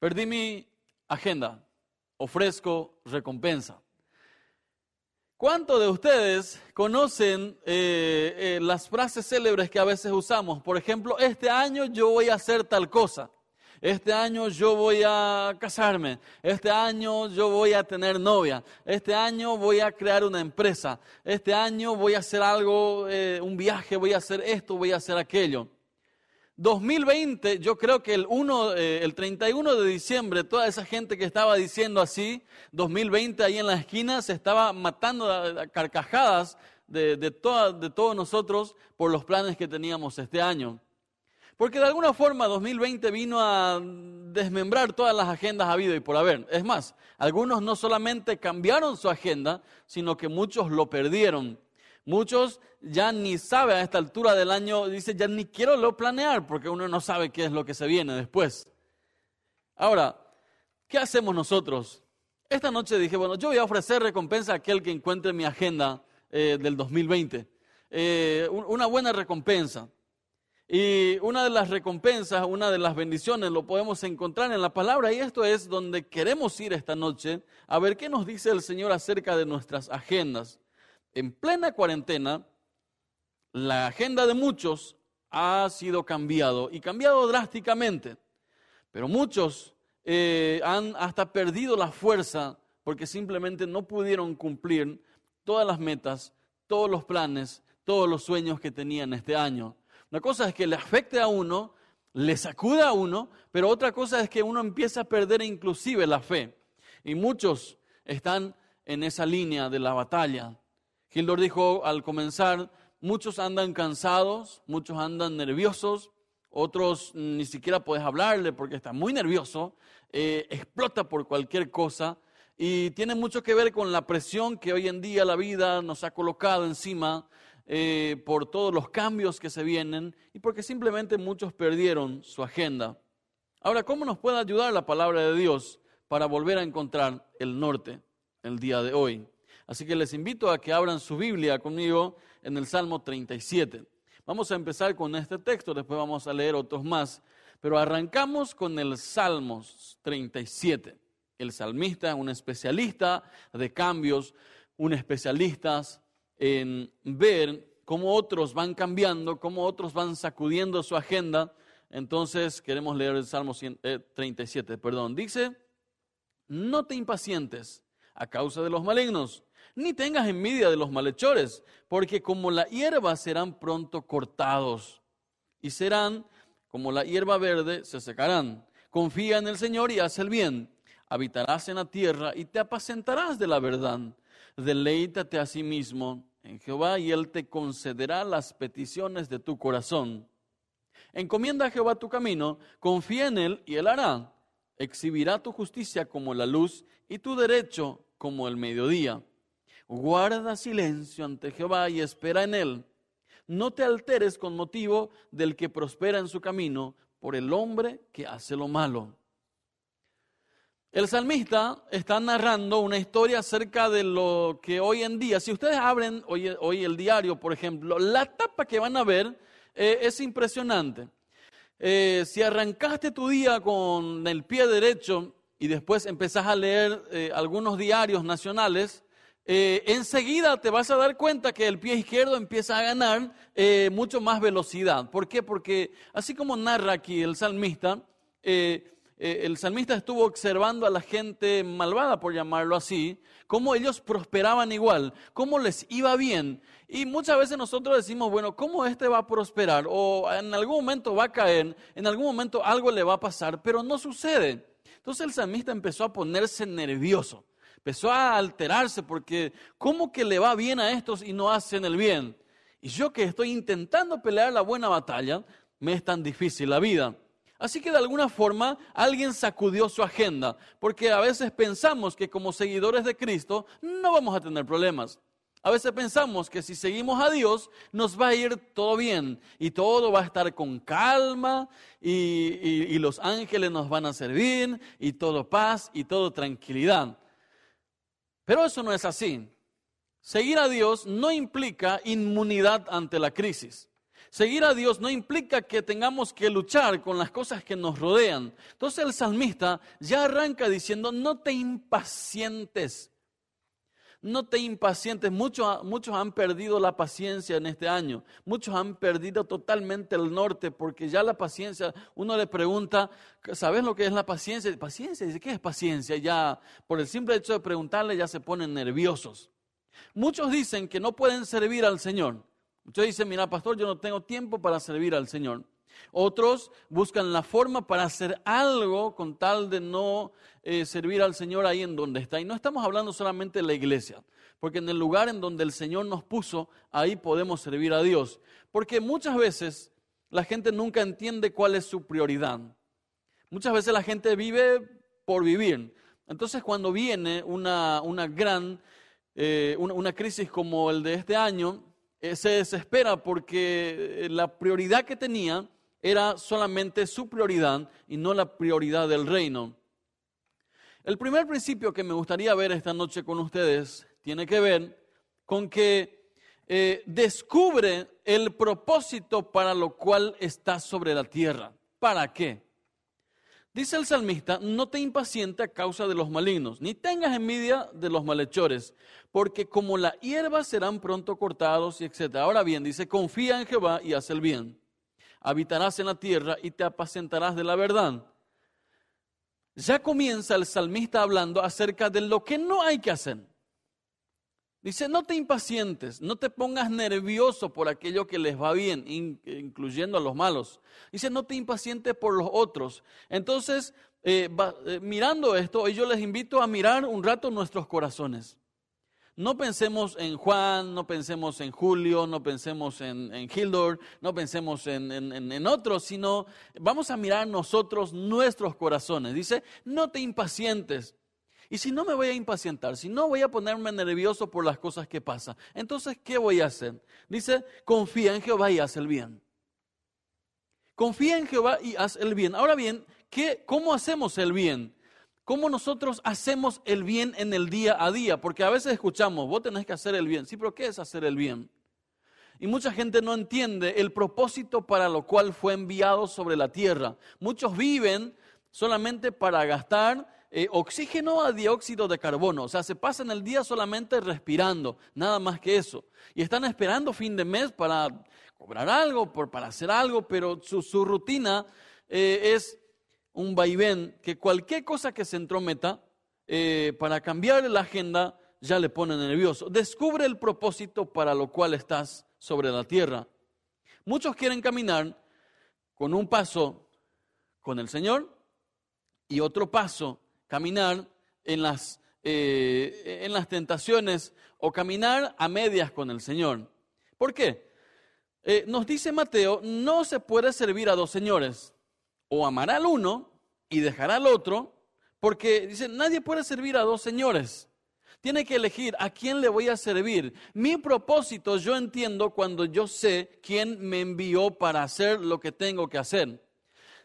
Perdí mi agenda, ofrezco recompensa. ¿Cuántos de ustedes conocen eh, eh, las frases célebres que a veces usamos? Por ejemplo, este año yo voy a hacer tal cosa. Este año yo voy a casarme. Este año yo voy a tener novia. Este año voy a crear una empresa. Este año voy a hacer algo, eh, un viaje, voy a hacer esto, voy a hacer aquello. 2020, yo creo que el, 1, eh, 31 de diciembre, toda esa gente que estaba diciendo así, 2020 ahí en la esquina, se estaba matando a, carcajadas de, de, de todos nosotros por los planes que teníamos este año. Porque de alguna forma 2020 vino a desmembrar todas las agendas habido y por haber. Es más, algunos no solamente cambiaron su agenda, sino que muchos lo perdieron. Muchos ya ni saben a esta altura del año, dice, ya ni quiero lo planear porque uno no sabe qué es lo que se viene después. Ahora, ¿qué hacemos nosotros? Esta noche dije, bueno, yo voy a ofrecer recompensa a aquel que encuentre mi agenda eh, del 2020. Eh, una buena recompensa. Y una de las recompensas, una de las bendiciones, lo podemos encontrar en la palabra y esto es donde queremos ir esta noche a ver qué nos dice el Señor acerca de nuestras agendas en plena cuarentena, la agenda de muchos ha sido cambiado y cambiado drásticamente. Pero muchos eh, han hasta perdido la fuerza porque simplemente no pudieron cumplir todas las metas, todos los planes, todos los sueños que tenían este año. Una cosa es que le afecte a uno, le sacuda a uno, pero otra cosa es que uno empieza a perder inclusive la fe. Y muchos están en esa línea de la batalla. Gildor dijo al comenzar, muchos andan cansados, muchos andan nerviosos, otros ni siquiera puedes hablarle porque está muy nervioso, eh, explota por cualquier cosa y tiene mucho que ver con la presión que hoy en día la vida nos ha colocado encima eh, por todos los cambios que se vienen y porque simplemente muchos perdieron su agenda. Ahora, ¿cómo nos puede ayudar la palabra de Dios para volver a encontrar el norte el día de hoy? Así que les invito a que abran su Biblia conmigo en el Salmo 37. Vamos a empezar con este texto, después vamos a leer otros más, pero arrancamos con el Salmos 37. El salmista es un especialista de cambios, un especialista en ver cómo otros van cambiando, cómo otros van sacudiendo su agenda. Entonces queremos leer el Salmo 37, eh, perdón. Dice, no te impacientes a causa de los malignos ni tengas envidia de los malhechores, porque como la hierba serán pronto cortados y serán como la hierba verde se secarán. Confía en el Señor y haz el bien. Habitarás en la tierra y te apacentarás de la verdad. Deleítate a sí mismo en Jehová y Él te concederá las peticiones de tu corazón. Encomienda a Jehová tu camino, confía en Él y Él hará. Exhibirá tu justicia como la luz y tu derecho como el mediodía. Guarda silencio ante Jehová y espera en él. No te alteres con motivo del que prospera en su camino por el hombre que hace lo malo. El salmista está narrando una historia acerca de lo que hoy en día, si ustedes abren hoy, el diario, por ejemplo, la tapa que van a ver eh, es impresionante. Eh, si arrancaste tu día con el pie derecho y después empezás a leer eh, algunos diarios nacionales, eh, enseguida te vas a dar cuenta que el pie izquierdo empieza a ganar eh, mucho más velocidad. ¿Por qué? Porque así como narra aquí el salmista, el salmista estuvo observando a la gente malvada, por llamarlo así, cómo ellos prosperaban igual, cómo les iba bien. Y muchas veces nosotros decimos, bueno, ¿cómo este va a prosperar? O en algún momento va a caer, en algún momento algo le va a pasar, pero no sucede. Entonces el salmista empezó a ponerse nervioso empezó a alterarse porque ¿cómo que le va bien a estos y no hacen el bien? Y yo que estoy intentando pelear la buena batalla, me es tan difícil la vida. Así que de alguna forma alguien sacudió su agenda, porque a veces pensamos que como seguidores de Cristo no vamos a tener problemas. A veces pensamos que si seguimos a Dios nos va a ir todo bien y todo va a estar con calma y, los ángeles nos van a servir y todo paz y todo tranquilidad. Pero eso no es así. Seguir a Dios no implica inmunidad ante la crisis. Seguir a Dios no implica que tengamos que luchar con las cosas que nos rodean. Entonces el salmista ya arranca diciendo, no te impacientes, no te impacientes. Muchos, muchos han perdido la paciencia en este año, muchos han perdido totalmente el norte porque ya la paciencia, uno le pregunta, ¿sabes lo que es la paciencia? Paciencia, dice, ¿qué es paciencia? Ya por el simple hecho de preguntarle ya se ponen nerviosos. Muchos dicen que no pueden servir al Señor Muchos dicen, mira, pastor, yo no tengo tiempo para servir al Señor. Otros buscan la forma para hacer algo con tal de no eh, servir al Señor ahí en donde está. Y no estamos hablando solamente de la iglesia, porque en el lugar en donde el Señor nos puso, ahí podemos servir a Dios. Porque muchas veces la gente nunca entiende cuál es su prioridad. Muchas veces la gente vive por vivir. Entonces cuando viene una, una gran, eh, una crisis como el de este año, eh, se desespera porque la prioridad que tenía era solamente su prioridad y no la prioridad del reino. El primer principio que me gustaría ver esta noche con ustedes tiene que ver con que eh, descubre el propósito para lo cual está sobre la tierra. ¿Para qué? Dice el salmista, no te impaciente a causa de los malignos, ni tengas envidia de los malhechores, porque como la hierba serán pronto cortados y etc. Ahora bien, dice, confía en Jehová y haz el bien. Habitarás en la tierra y te apacentarás de la verdad. Ya comienza el salmista hablando acerca de lo que no hay que hacer. Dice, no te impacientes, no te pongas nervioso por aquello que les va bien, incluyendo a los malos. Dice, no te impacientes por los otros. Entonces, eh, eh, mirando esto, yo les invito a mirar un rato nuestros corazones. No pensemos en Juan, no pensemos en Julio, no pensemos en, en Hildor, no pensemos en, en otros, sino vamos a mirar nosotros nuestros corazones. Dice, no te impacientes. Y si no me voy a impacientar, si no voy a ponerme nervioso por las cosas que pasan, entonces, ¿qué voy a hacer? Dice, confía en Jehová y haz el bien. Confía en Jehová y haz el bien. Ahora bien, ¿qué, ¿cómo hacemos el bien? ¿Cómo nosotros hacemos el bien en el día a día? Porque a veces escuchamos, vos tenés que hacer el bien. Sí, pero ¿qué es hacer el bien? Y mucha gente no entiende el propósito para lo cual fue enviado sobre la tierra. Muchos viven solamente para gastar eh, oxígeno a dióxido de carbono. O sea, se pasan el día solamente respirando, nada más que eso. Y están esperando fin de mes para cobrar algo, por, para hacer algo, pero su, rutina eh, es un vaivén que cualquier cosa que se entrometa eh, para cambiar la agenda ya le pone nervioso. Descubre el propósito para lo cual estás sobre la tierra. Muchos quieren caminar con un paso con el Señor y otro paso caminar en las, eh, en las tentaciones o caminar a medias con el Señor. ¿Por qué? Eh, nos dice Mateo, no se puede servir a dos señores, o amar al uno y dejar al otro, porque dice, nadie puede servir a dos señores. Tiene que elegir a quién le voy a servir. Mi propósito yo entiendo cuando yo sé quién me envió para hacer lo que tengo que hacer.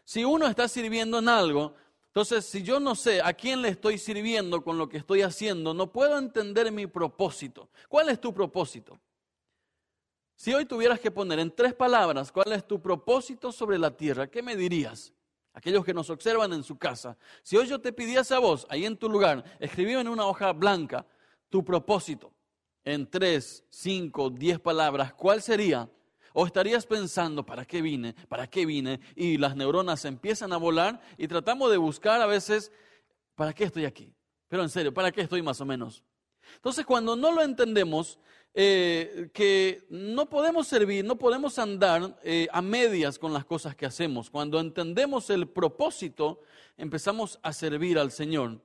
Si uno está sirviendo en algo, entonces, si yo no sé a quién le estoy sirviendo con lo que estoy haciendo, no puedo entender mi propósito. ¿Cuál es tu propósito? Si hoy tuvieras que poner en tres palabras cuál es tu propósito sobre la tierra, ¿qué me dirías? Aquellos que nos observan en su casa. Si hoy yo te pidiese a vos, ahí en tu lugar, escribir en una hoja blanca tu propósito en tres, cinco, diez palabras, ¿cuál sería? ¿O estarías pensando, ¿para qué vine? ¿Para qué vine? Y las neuronas empiezan a volar y tratamos de buscar a veces, ¿para qué estoy aquí? Pero en serio, ¿para qué estoy más o menos? Entonces, cuando no lo entendemos, eh, que no podemos servir, no podemos andar eh, a medias con las cosas que hacemos. Cuando entendemos el propósito, empezamos a servir al Señor.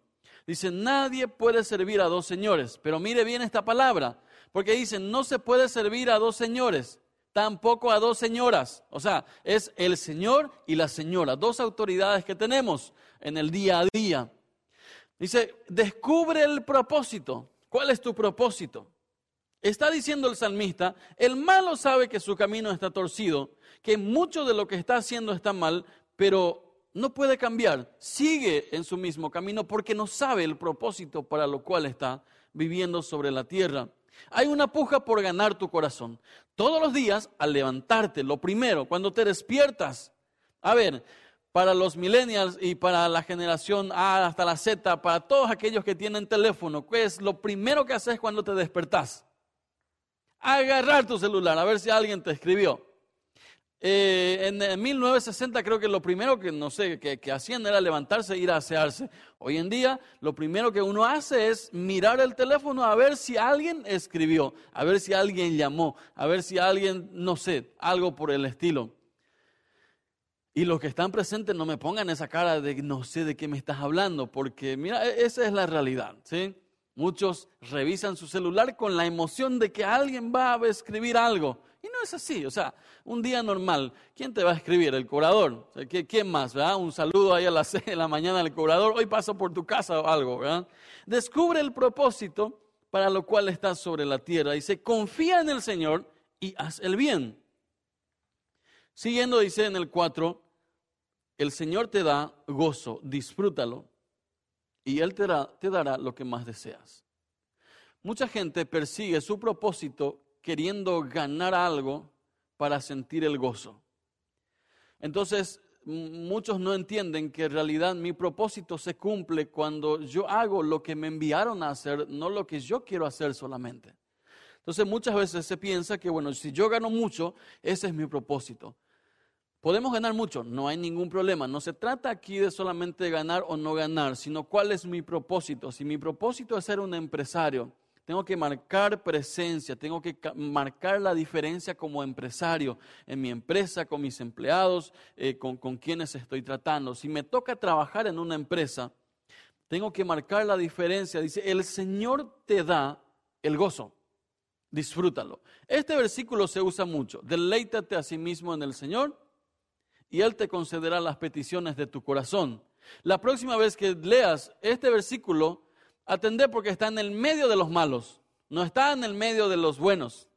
Dice, nadie puede servir a dos señores, pero mire bien esta palabra, porque dicen, no se puede servir a dos señores tampoco a dos señoras. O sea, es el Señor y la señora, dos autoridades que tenemos en el día a día. Dice, descubre el propósito. ¿Cuál es tu propósito? Está diciendo el salmista, el malo sabe que su camino está torcido, que mucho de lo que está haciendo está mal, pero no puede cambiar, sigue en su mismo camino porque no sabe el propósito para lo cual está viviendo sobre la tierra. Hay una puja por ganar tu corazón. Todos los días, al levantarte, lo primero, cuando te despiertas, a ver, para los millennials y para la generación A hasta la Z, para todos aquellos que tienen teléfono, ¿qué es lo primero que haces cuando te despertás? Agarrar tu celular, a ver si alguien te escribió. Eh, en, 1960 creo que lo primero que, no sé, que, hacían era levantarse e ir a asearse. Hoy en día lo primero que uno hace es mirar el teléfono a ver si alguien escribió, a ver si alguien llamó, a ver si alguien, no sé, algo por el estilo. Y los que están presentes no me pongan esa cara de no sé de qué me estás hablando, porque mira, e, esa es la realidad, ¿sí? Muchos revisan su celular con la emoción de que alguien va a escribir algo. Y no es así, o sea, un día normal, ¿quién te va a escribir? ¿El cobrador? ¿Quién más? Un saludo ahí a las 6 de la mañana al cobrador, hoy paso por tu casa o algo, ¿verdad? Descubre el propósito para lo cual estás sobre la tierra. Dice, confía en el Señor y haz el bien. Siguiendo dice en el 4, el Señor te da gozo, disfrútalo y Él te dará lo que más deseas. Mucha gente persigue su propósito queriendo ganar algo para sentir el gozo. Entonces, muchos no entienden que en realidad mi propósito se cumple cuando yo hago lo que me enviaron a hacer, no lo que yo quiero hacer solamente. Entonces, muchas veces se piensa que, bueno, si yo gano mucho, ese es mi propósito. Podemos ganar mucho, no hay ningún problema. No se trata aquí de solamente ganar o no ganar, sino cuál es mi propósito. Si mi propósito es ser un empresario, tengo que marcar presencia, tengo que marcar la diferencia como empresario en mi empresa, con mis empleados, eh, con, con quienes estoy tratando. Si me toca trabajar en una empresa, tengo que marcar la diferencia. Dice, el Señor te da el gozo. Disfrútalo. Este versículo se usa mucho. Deleítate a sí mismo en el Señor y Él te concederá las peticiones de tu corazón. La próxima vez que leas este versículo, Atender porque está en el medio de los malos, no está en el medio de los buenos.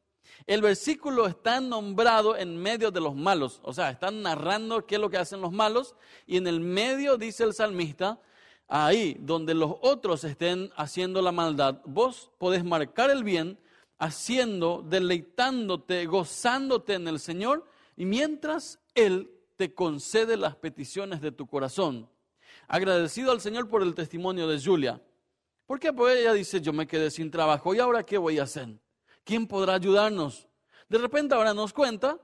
El versículo está nombrado en medio de los malos, o sea, están narrando qué es lo que hacen los malos y en el medio dice el salmista, ahí donde los otros estén haciendo la maldad, vos podés marcar el bien haciendo, deleitándote, gozándote en el Señor y mientras Él te concede las peticiones de tu corazón. Agradecido al Señor por el testimonio de Julia. ¿Por qué? Porque ella dice, yo me quedé sin trabajo y ahora qué voy a hacer? ¿Quién podrá ayudarnos? De repente ahora nos cuenta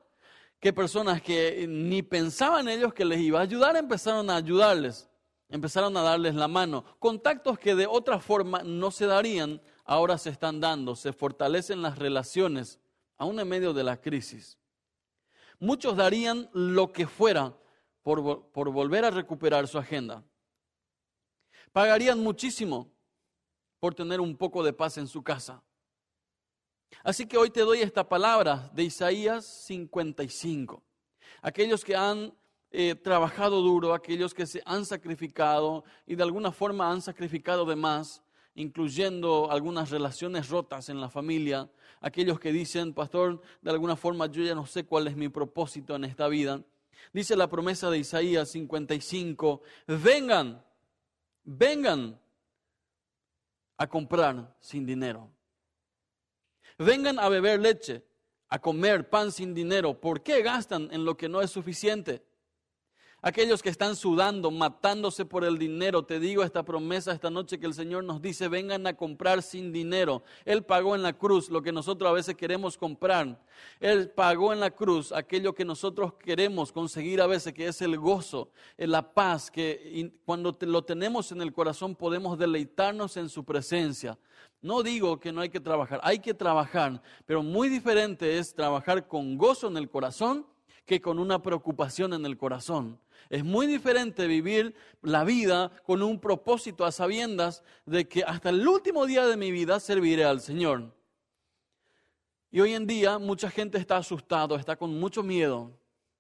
que personas que ni pensaban ellos que les iba a ayudar empezaron a ayudarles, empezaron a darles la mano. Contactos que de otra forma no se darían, ahora se están dando, se fortalecen las relaciones, aún en medio de la crisis. Muchos darían lo que fuera por, por volver a recuperar su agenda. Pagarían muchísimo por tener un poco de paz en su casa. Así que hoy te doy esta palabra de Isaías 55. Aquellos que han eh, trabajado duro, aquellos que se han sacrificado y de alguna forma han sacrificado de más, incluyendo algunas relaciones rotas en la familia, aquellos que dicen, pastor, de alguna forma yo ya no sé cuál es mi propósito en esta vida. Dice la promesa de Isaías 55, vengan, vengan, a comprar sin dinero. Vengan a beber leche, a comer pan sin dinero. ¿Por qué gastan en lo que no es suficiente? Aquellos que están sudando, matándose por el dinero, te digo esta promesa esta noche que el Señor nos dice, vengan a comprar sin dinero. Él pagó en la cruz lo que nosotros a veces queremos comprar. Él pagó en la cruz aquello que nosotros queremos conseguir a veces, que es el gozo, la paz, que cuando lo tenemos en el corazón podemos deleitarnos en su presencia. No digo que no hay que trabajar, hay que trabajar, pero muy diferente es trabajar con gozo en el corazón que con una preocupación en el corazón. Es muy diferente vivir la vida con un propósito a sabiendas de que hasta el último día de mi vida serviré al Señor. Y hoy en día mucha gente está asustado, está con mucho miedo.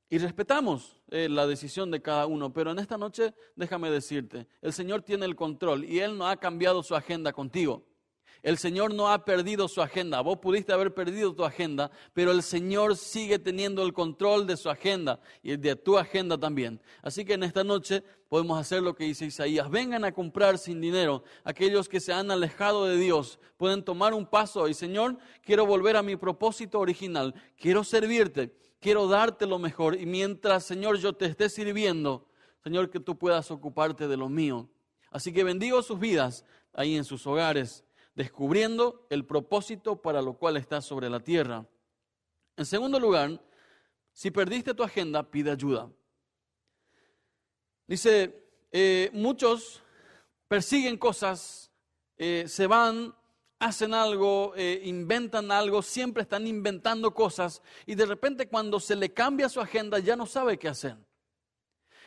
Y respetamos eh, la decisión de cada uno, pero en esta noche déjame decirte, el Señor tiene el control y Él no ha cambiado su agenda contigo. El Señor no ha perdido su agenda. Vos pudiste haber perdido tu agenda, pero el Señor sigue teniendo el control de su agenda y de tu agenda también. Así que en esta noche podemos hacer lo que dice Isaías. Vengan a comprar sin dinero. Aquellos que se han alejado de Dios pueden tomar un paso y Señor, quiero volver a mi propósito original. Quiero servirte. Quiero darte lo mejor. Y mientras, Señor, yo te esté sirviendo, Señor, que tú puedas ocuparte de lo mío. Así que bendigo sus vidas ahí en sus hogares descubriendo el propósito para lo cual estás sobre la tierra. En segundo lugar, si perdiste tu agenda, pide ayuda. Dice, eh, muchos persiguen cosas, eh, se van, hacen algo, eh, inventan algo, siempre están inventando cosas y de repente cuando se le cambia su agenda ya no sabe qué hacer.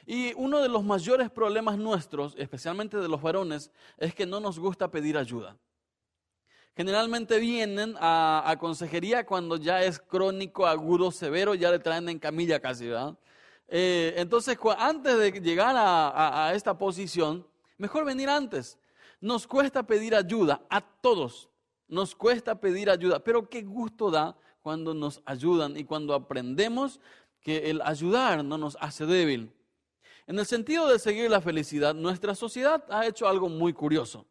Y uno de los mayores problemas nuestros, especialmente de los varones, es que no nos gusta pedir ayuda generalmente vienen a, consejería cuando ya es crónico, agudo, severo, ya le traen en camilla casi, ¿verdad? Eh, entonces, antes de llegar a, a esta posición, mejor venir antes. Nos cuesta pedir ayuda a todos, nos cuesta pedir ayuda, pero qué gusto da cuando nos ayudan y cuando aprendemos que el ayudar no nos hace débil. En el sentido de seguir la felicidad, nuestra sociedad ha hecho algo muy curioso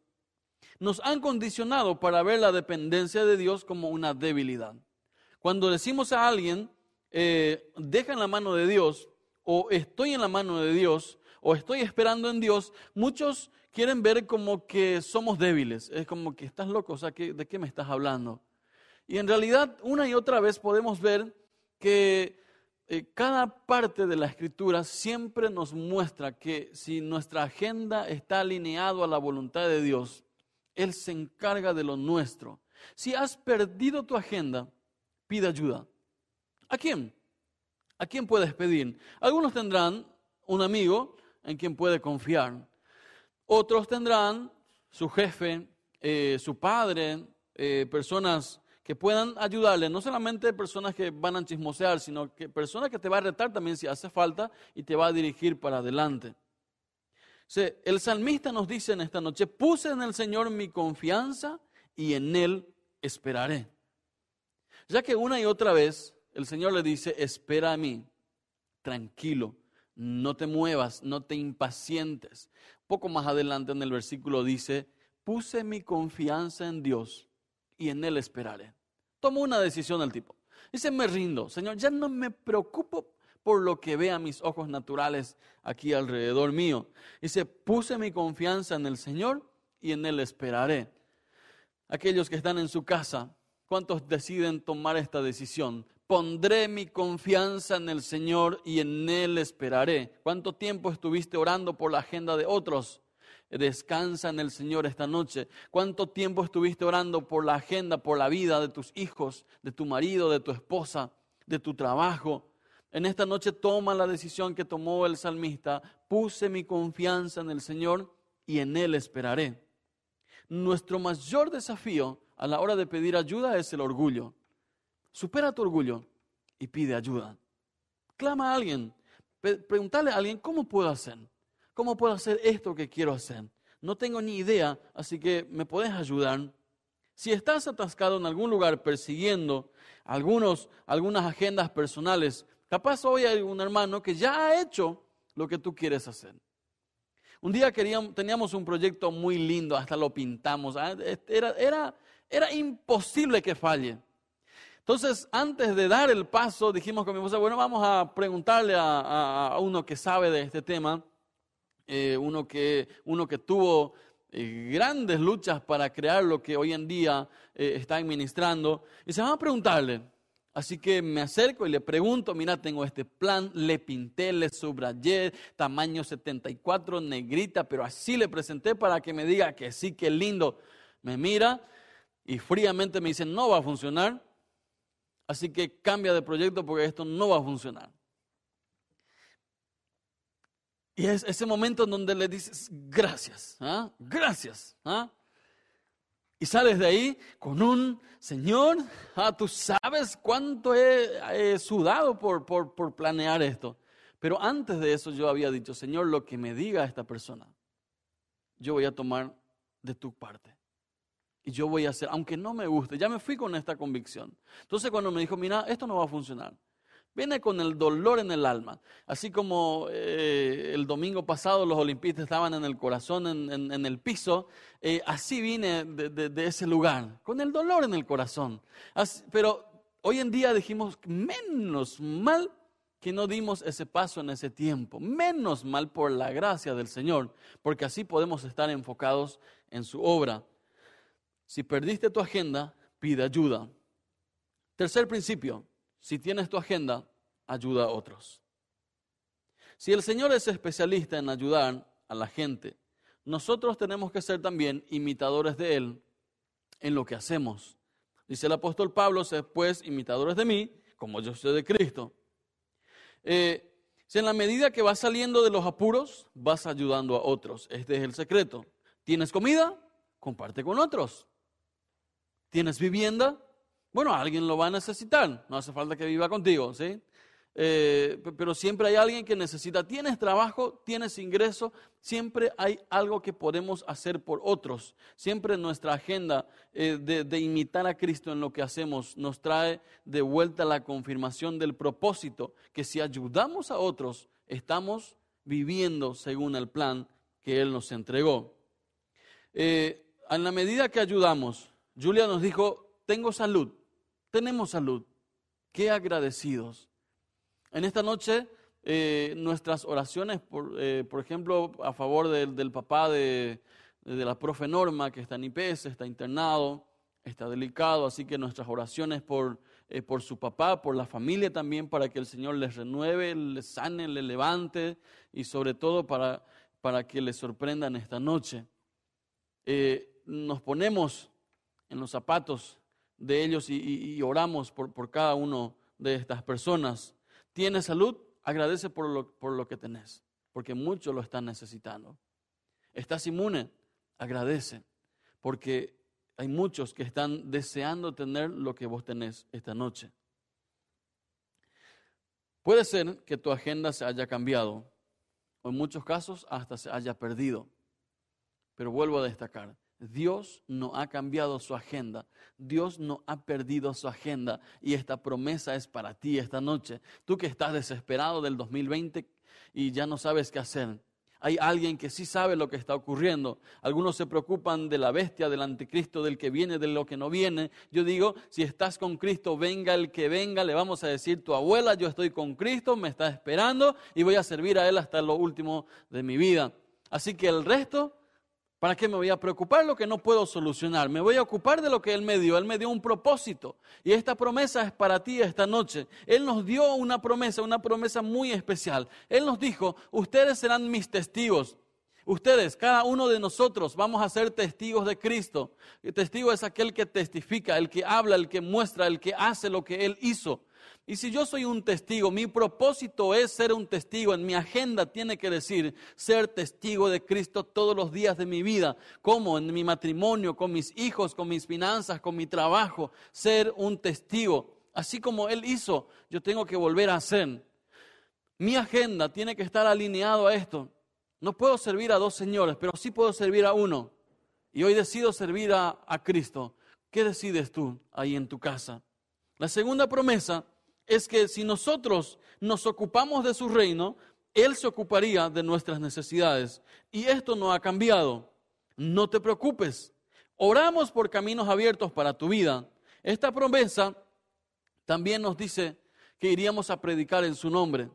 nos han condicionado para ver la dependencia de Dios como una debilidad. Cuando decimos a alguien, eh, deja en la mano de Dios, o estoy en la mano de Dios, o estoy esperando en Dios, muchos quieren ver como que somos débiles. Es como que estás loco, o sea, ¿de qué me estás hablando? Y en realidad, una y otra vez podemos ver que eh, cada parte de la escritura siempre nos muestra que si nuestra agenda está alineada a la voluntad de Dios, él se encarga de lo nuestro. Si has perdido tu agenda, pide ayuda. ¿A quién? ¿A quién puedes pedir? Algunos tendrán un amigo en quien puede confiar. Otros tendrán su jefe, eh, su padre, eh, personas que puedan ayudarle, no solamente personas que van a chismosear, sino que personas que te va a retar también si hace falta y te va a dirigir para adelante el salmista nos dice en esta noche, puse en el Señor mi confianza y en Él esperaré. Ya que una y otra vez el Señor le dice, espera a mí, tranquilo, no te muevas, no te impacientes. Poco más adelante en el versículo dice, puse mi confianza en Dios y en Él esperaré. Tomó una decisión el tipo. Dice, me rindo, Señor, ya no me preocupo por lo que ve a mis ojos naturales aquí alrededor mío. Dice, puse mi confianza en el Señor y en Él esperaré. Aquellos que están en su casa, ¿cuántos deciden tomar esta decisión? Pondré mi confianza en el Señor y en Él esperaré. ¿Cuánto tiempo estuviste orando por la agenda de otros? Descansa en el Señor esta noche. ¿Cuánto tiempo estuviste orando por la agenda, por la vida de tus hijos, de tu marido, de tu esposa, de tu trabajo? En esta noche toma la decisión que tomó el salmista, puse mi confianza en el Señor y en Él esperaré. Nuestro mayor desafío a la hora de pedir ayuda es el orgullo. Supera tu orgullo y pide ayuda. Clama a alguien, pregúntale a alguien, ¿cómo puedo hacer? ¿Cómo puedo hacer esto que quiero hacer? No tengo ni idea, así que me puedes ayudar. Si estás atascado en algún lugar persiguiendo algunos, algunas agendas personales, Capaz hoy hay un hermano que ya ha hecho lo que tú quieres hacer. Un día queríamos, teníamos un proyecto muy lindo, hasta lo pintamos. Ah, era, era, era imposible que falle. Entonces, antes de dar el paso, dijimos con mi esposa, bueno, vamos a preguntarle a, uno que sabe de este tema, eh, uno, que, uno que tuvo eh, grandes luchas para crear lo que hoy en día eh, está administrando, y se va a preguntarle, Así que me acerco y le pregunto, mira, tengo este plan, le pinté, le subrayé, tamaño 74, negrita, pero así le presenté para que me diga que sí, que lindo. Me mira y fríamente me dice, no va a funcionar, así que cambia de proyecto porque esto no va a funcionar. Y es ese momento en donde le dices, gracias, ¿ah? gracias. ¿ah? Y sales de ahí con un Señor, ah, tú sabes cuánto he, sudado por, por, planear esto. Pero antes de eso yo había dicho, Señor, lo que me diga esta persona, yo voy a tomar de tu parte. Y yo voy a hacer, aunque no me guste, ya me fui con esta convicción. Entonces cuando me dijo, mira, esto no va a funcionar. Viene con el dolor en el alma. Así como eh, el domingo pasado los olimpistas estaban en el corazón, en, el piso, eh, así vine de, ese lugar, con el dolor en el corazón. pero hoy en día dijimos, menos mal que no dimos ese paso en ese tiempo. Menos mal por la gracia del Señor, porque así podemos estar enfocados en su obra. Si perdiste tu agenda, pide ayuda. Tercer principio, si tienes tu agenda, ayuda a otros. Si el Señor es especialista en ayudar a la gente, nosotros tenemos que ser también imitadores de Él en lo que hacemos. Dice el apóstol Pablo, sed pues imitadores de mí, como yo soy de Cristo. Eh, si en la medida que vas saliendo de los apuros, vas ayudando a otros. Este es el secreto. ¿Tienes comida? Comparte con otros. ¿Tienes vivienda? Bueno, alguien lo va a necesitar. No hace falta que viva contigo, ¿sí? Eh, pero siempre hay alguien que necesita. Tienes trabajo, tienes ingreso, siempre hay algo que podemos hacer por otros. Siempre nuestra agenda eh, de, imitar a Cristo en lo que hacemos nos trae de vuelta la confirmación del propósito, que si ayudamos a otros, estamos viviendo según el plan que Él nos entregó. Eh, en la medida que ayudamos, Julia nos dijo, tengo salud, tenemos salud, qué agradecidos. En esta noche, eh, nuestras oraciones, por, eh, por, ejemplo, a favor del papá de, la profe Norma, que está en IPS, está internado, está delicado, así que nuestras oraciones por, eh, por su papá, por la familia también, para que el Señor les renueve, les sane, les levante y sobre todo para, para que les sorprendan esta noche. nos ponemos en los zapatos de ellos y, oramos por, por cada uno de estas personas. ¿Tienes salud? Agradece por lo, por lo que tenés, porque muchos lo están necesitando. ¿Estás inmune? Agradece, porque hay muchos que están deseando tener lo que vos tenés esta noche. Puede ser que tu agenda se haya cambiado, o en muchos casos hasta se haya perdido. Pero vuelvo a destacar, Dios no ha cambiado su agenda, Dios no ha perdido su agenda y esta promesa es para ti esta noche. Tú que estás desesperado del 2020 y ya no sabes qué hacer. Hay alguien que sí sabe lo que está ocurriendo. Algunos se preocupan de la bestia, del anticristo, del que viene, de lo que no viene. Yo digo, si estás con Cristo, venga el que venga, le vamos a decir, tu abuela, yo estoy con Cristo, me está esperando y voy a servir a Él hasta lo último de mi vida. Así que el resto ¿Para qué me voy a preocupar lo que no puedo solucionar? Me voy a ocupar de lo que Él me dio. Él me dio un propósito. Y esta promesa es para ti esta noche. Él nos dio una promesa, una promesa muy especial. Él nos dijo, ustedes serán mis testigos. Ustedes, cada uno de nosotros, vamos a ser testigos de Cristo. El testigo es aquel que testifica, el que habla, el que muestra, el que hace lo que Él hizo. Y si yo soy un testigo, mi propósito es ser un testigo, en mi agenda tiene que decir ser testigo de Cristo todos los días de mi vida, como en mi matrimonio, con mis hijos, con mis finanzas, con mi trabajo, ser un testigo. Así como Él hizo, yo tengo que volver a hacer. Mi agenda tiene que estar alineado a esto. No puedo servir a dos señores, pero sí puedo servir a uno. Y hoy decido servir a, a Cristo. ¿Qué decides tú ahí en tu casa? La segunda promesa es que si nosotros nos ocupamos de su reino, Él se ocuparía de nuestras necesidades. Y esto no ha cambiado. No te preocupes. Oramos por caminos abiertos para tu vida. Esta promesa también nos dice que iríamos a predicar en su nombre.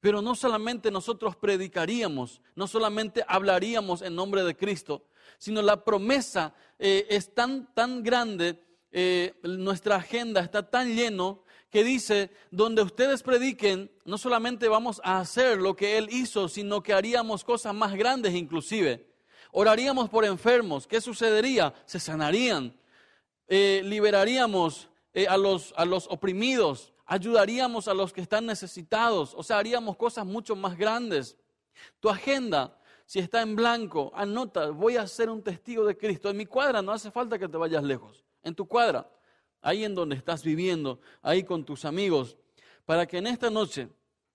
Pero no solamente nosotros predicaríamos, no solamente hablaríamos en nombre de Cristo, sino la promesa eh, es tan, tan grande, eh, nuestra agenda está tan lleno que dice, donde ustedes prediquen, no solamente vamos a hacer lo que Él hizo, sino que haríamos cosas más grandes inclusive. Oraríamos por enfermos. ¿Qué sucedería? Se sanarían. Eh, liberaríamos eh, a, los, a los oprimidos. Ayudaríamos a los que están necesitados. O sea, haríamos cosas mucho más grandes. Tu agenda, si está en blanco, anota, voy a ser un testigo de Cristo. En mi cuadra no hace falta que te vayas lejos. En tu cuadra ahí en donde estás viviendo, ahí con tus amigos, para que en esta noche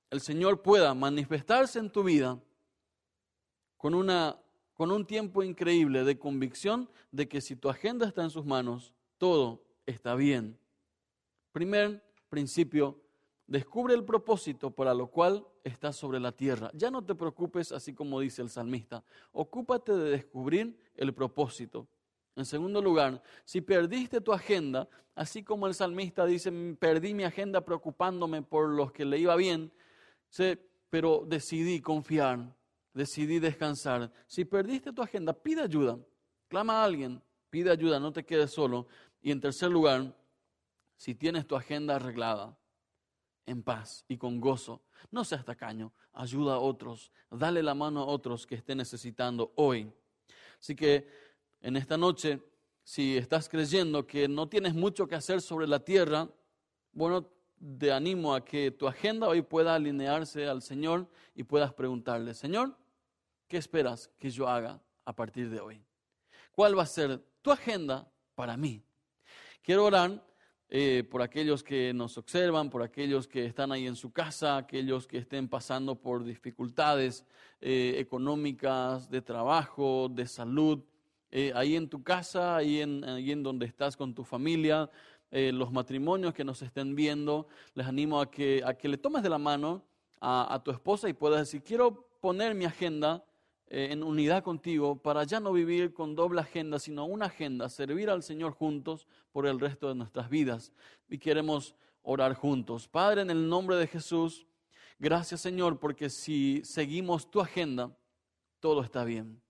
el Señor pueda manifestarse en tu vida con, una, con un tiempo increíble de convicción de que si tu agenda está en sus manos, todo está bien. Primer principio, descubre el propósito para lo cual estás sobre la tierra. Ya no te preocupes, así como dice el salmista, ocúpate de descubrir el propósito. En segundo lugar, si perdiste tu agenda, así como el salmista dice, perdí mi agenda preocupándome por los que le iba bien, pero decidí confiar, decidí descansar. Si perdiste tu agenda, pide ayuda, clama a alguien, pide ayuda, no te quedes solo. Y en tercer lugar, si tienes tu agenda arreglada, en paz y con gozo, no seas tacaño, ayuda a otros, dale la mano a otros que estén necesitando hoy. Así que en esta noche, si estás creyendo que no tienes mucho que hacer sobre la tierra, bueno, te animo a que tu agenda hoy pueda alinearse al Señor y puedas preguntarle, Señor, ¿qué esperas que yo haga a partir de hoy? ¿Cuál va a ser tu agenda para mí? Quiero orar eh, por aquellos que nos observan, por aquellos que están ahí en su casa, aquellos que estén pasando por dificultades eh, económicas, de trabajo, de salud, eh, ahí en tu casa, ahí en, ahí en donde estás con tu familia, eh, los matrimonios que nos estén viendo, les animo a que, a que le tomes de la mano a, tu esposa y puedas decir, quiero poner mi agenda eh, en unidad contigo para ya no vivir con doble agenda, sino una agenda, servir al Señor juntos por el resto de nuestras vidas. Y queremos orar juntos. Padre, en el nombre de Jesús, gracias Señor, porque si seguimos tu agenda, todo está bien.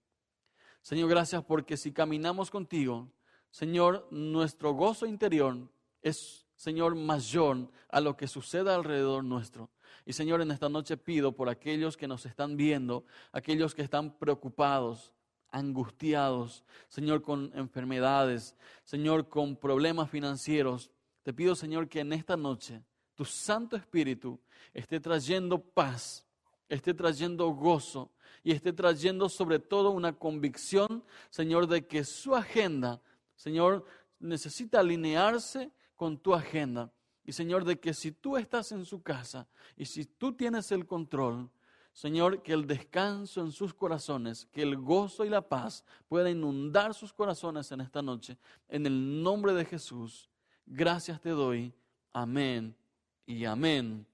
Señor, gracias porque si caminamos contigo, Señor, nuestro gozo interior es, Señor, mayor a lo que suceda alrededor nuestro. Y Señor, en esta noche pido por aquellos que nos están viendo, aquellos que están preocupados, angustiados, Señor, con enfermedades, Señor, con problemas financieros. Te pido, Señor, que en esta noche tu Santo Espíritu esté trayendo paz, esté trayendo gozo, y esté trayendo sobre todo una convicción, Señor, de que su agenda, Señor, necesita alinearse con tu agenda. Y Señor, de que si tú estás en su casa y si tú tienes el control, Señor, que el descanso en sus corazones, que el gozo y la paz pueda inundar sus corazones en esta noche. En el nombre de Jesús, gracias te doy. Amén y amén.